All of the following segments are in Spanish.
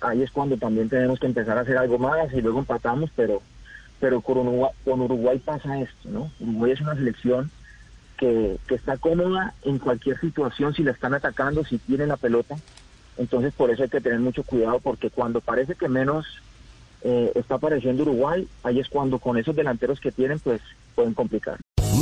Ahí es cuando también tenemos que empezar a hacer algo más y luego empatamos, pero, pero con, Uruguay, pasa esto, ¿no? Uruguay es una selección que, que está cómoda en cualquier situación si la están atacando, si tienen la pelota. Entonces por eso hay que tener mucho cuidado porque cuando parece que menos eh, está apareciendo Uruguay, ahí es cuando con esos delanteros que tienen, pues pueden complicar.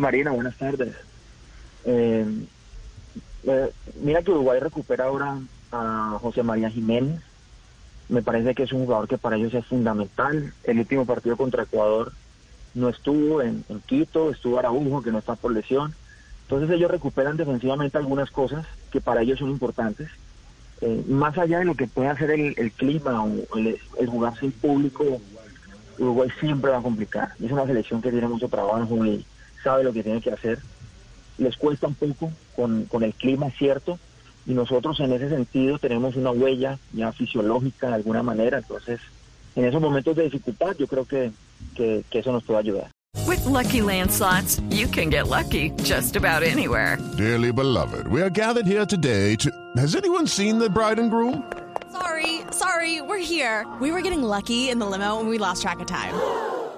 Marina, buenas tardes. Eh, eh, mira que Uruguay recupera ahora a José María Jiménez. Me parece que es un jugador que para ellos es fundamental. El último partido contra Ecuador no estuvo en, Quito, estuvo Araujo, que no está por lesión. Entonces ellos recuperan defensivamente algunas cosas que para ellos son importantes. Eh, más allá de lo que puede hacer el, el clima o el, el, jugar sin público, Uruguay siempre va a complicar. Es una selección que tiene mucho trabajo y sabe lo que tiene que hacer. Les cuesta un poco con, con el clima, es cierto, y nosotros en ese sentido tenemos una huella ya fisiológica de alguna manera. Entonces, en esos momentos de dificultad, yo creo que, que, que eso nos puede ayudar. With lucky landslots, you can get lucky just about anywhere. Dearly beloved, we are gathered here today to. Has anyone seen the bride and groom? Sorry, sorry, we're here. We were getting lucky in the limo and we lost track of time.